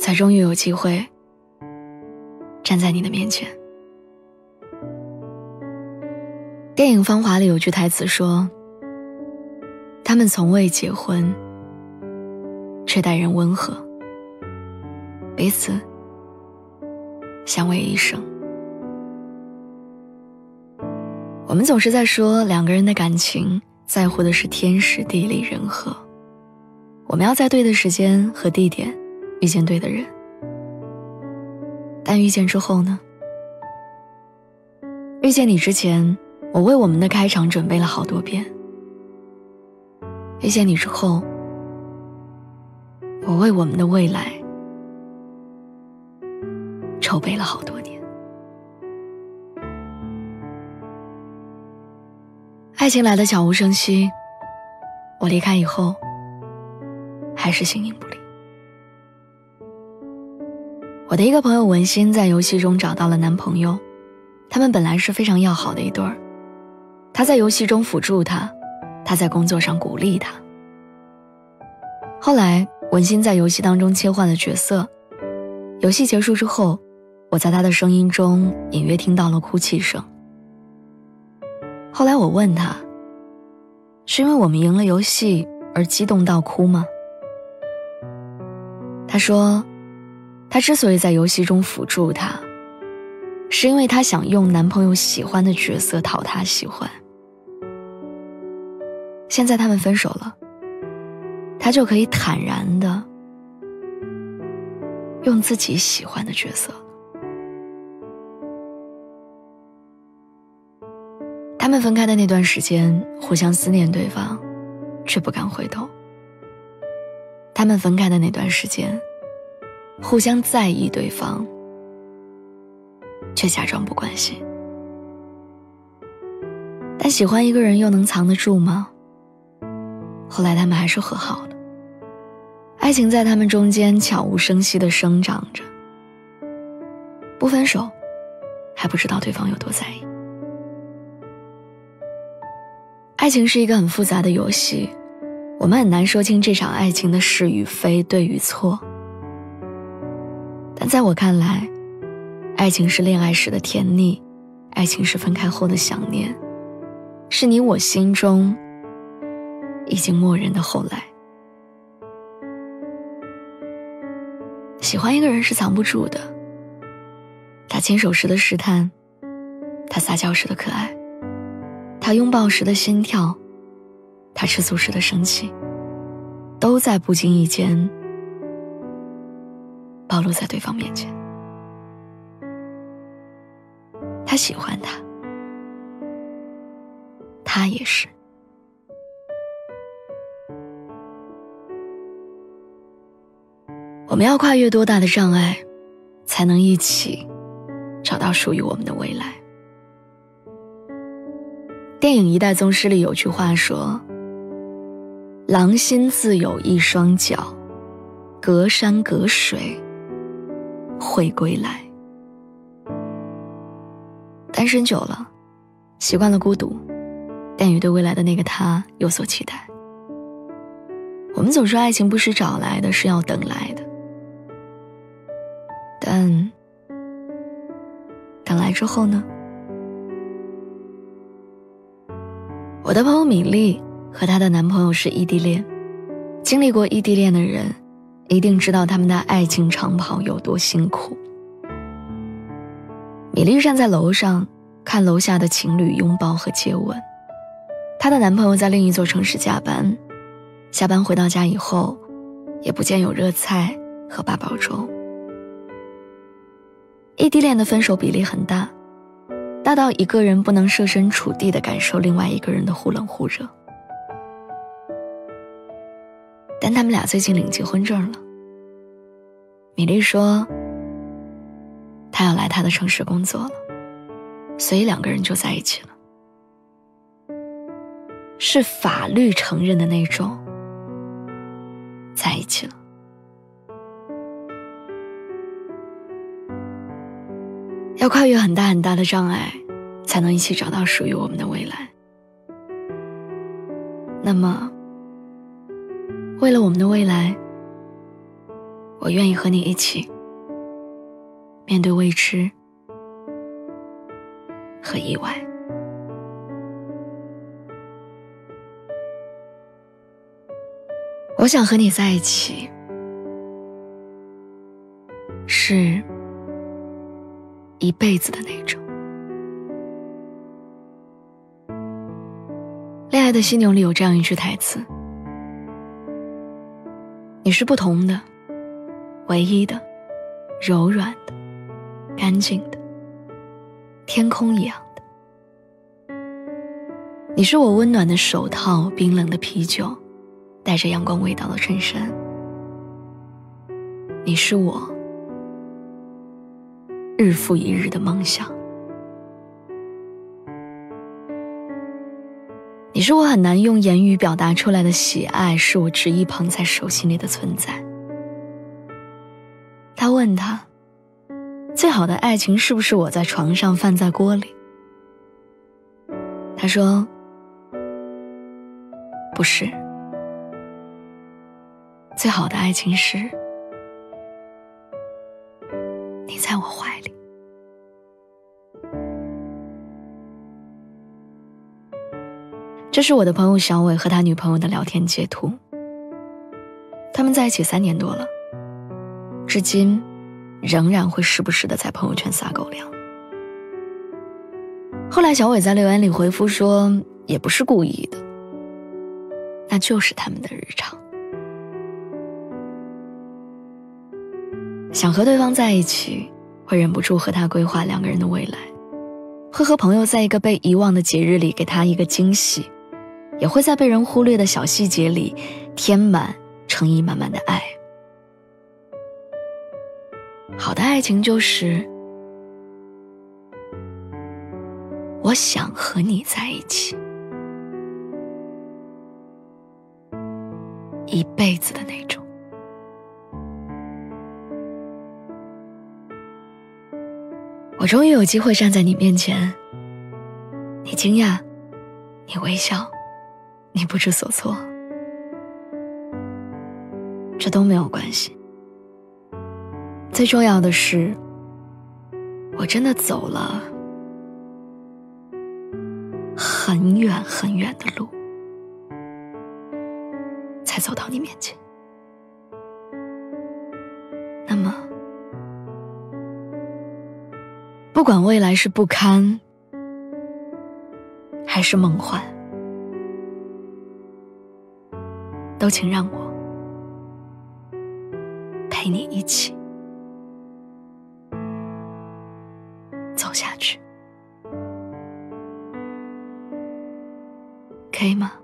才终于有机会站在你的面前。电影《芳华》里有句台词说：“他们从未结婚，却待人温和，彼此相偎一生。”我们总是在说两个人的感情，在乎的是天时地利人和。我们要在对的时间和地点遇见对的人，但遇见之后呢？遇见你之前，我为我们的开场准备了好多遍；遇见你之后，我为我们的未来筹备了好多年。爱情来的悄无声息，我离开以后。还是形影不。我的一个朋友文心在游戏中找到了男朋友，他们本来是非常要好的一对儿。他在游戏中辅助他，他在工作上鼓励他。后来文心在游戏当中切换了角色，游戏结束之后，我在他的声音中隐约听到了哭泣声。后来我问他，是因为我们赢了游戏而激动到哭吗？他说：“他之所以在游戏中辅助他，是因为他想用男朋友喜欢的角色讨他喜欢。现在他们分手了，他就可以坦然的用自己喜欢的角色。他们分开的那段时间，互相思念对方，却不敢回头。”他们分开的那段时间，互相在意对方，却假装不关心。但喜欢一个人又能藏得住吗？后来他们还是和好了。爱情在他们中间悄无声息的生长着。不分手，还不知道对方有多在意。爱情是一个很复杂的游戏。我们很难说清这场爱情的是与非、对与错，但在我看来，爱情是恋爱时的甜蜜，爱情是分开后的想念，是你我心中已经默认的后来。喜欢一个人是藏不住的，他牵手时的试探，他撒娇时的可爱，他拥抱时的心跳。他吃醋时的生气，都在不经意间暴露在对方面前。他喜欢他，他也是。我们要跨越多大的障碍，才能一起找到属于我们的未来？电影《一代宗师》里有句话说。狼心自有一双脚，隔山隔水会归来。单身久了，习惯了孤独，但也对未来的那个他有所期待。我们总说爱情不是找来的，是要等来的。但等来之后呢？我的朋友米粒。和她的男朋友是异地恋，经历过异地恋的人，一定知道他们的爱情长跑有多辛苦。米粒站在楼上看楼下的情侣拥抱和接吻，她的男朋友在另一座城市加班，下班回到家以后，也不见有热菜和八宝粥。异地恋的分手比例很大，大到一个人不能设身处地的感受另外一个人的忽冷忽热。但他们俩最近领结婚证了，米粒说，他要来他的城市工作了，所以两个人就在一起了，是法律承认的那种在一起了。要跨越很大很大的障碍，才能一起找到属于我们的未来。那么，为了我们的未来，我愿意和你一起面对未知和意外。我想和你在一起，是。一辈子的那种。恋爱的犀牛里有这样一句台词：“你是不同的，唯一的，柔软的，干净的，天空一样的。你是我温暖的手套，冰冷的啤酒，带着阳光味道的衬衫。你是我。”日复一日的梦想，你是我很难用言语表达出来的喜爱，是我执意捧在手心里的存在。他问他，最好的爱情是不是我在床上，饭在锅里？他说，不是，最好的爱情是。这是我的朋友小伟和他女朋友的聊天截图。他们在一起三年多了，至今仍然会时不时的在朋友圈撒狗粮。后来小伟在留言里回复说：“也不是故意的，那就是他们的日常。”想和对方在一起，会忍不住和他规划两个人的未来，会和朋友在一个被遗忘的节日里给他一个惊喜，也会在被人忽略的小细节里填满诚意满满的爱。好的爱情就是，我想和你在一起，一辈子的那种。我终于有机会站在你面前，你惊讶，你微笑，你不知所措，这都没有关系。最重要的是，我真的走了很远很远的路，才走到你面前。那么。不管未来是不堪，还是梦幻，都请让我陪你一起走下去，可以吗？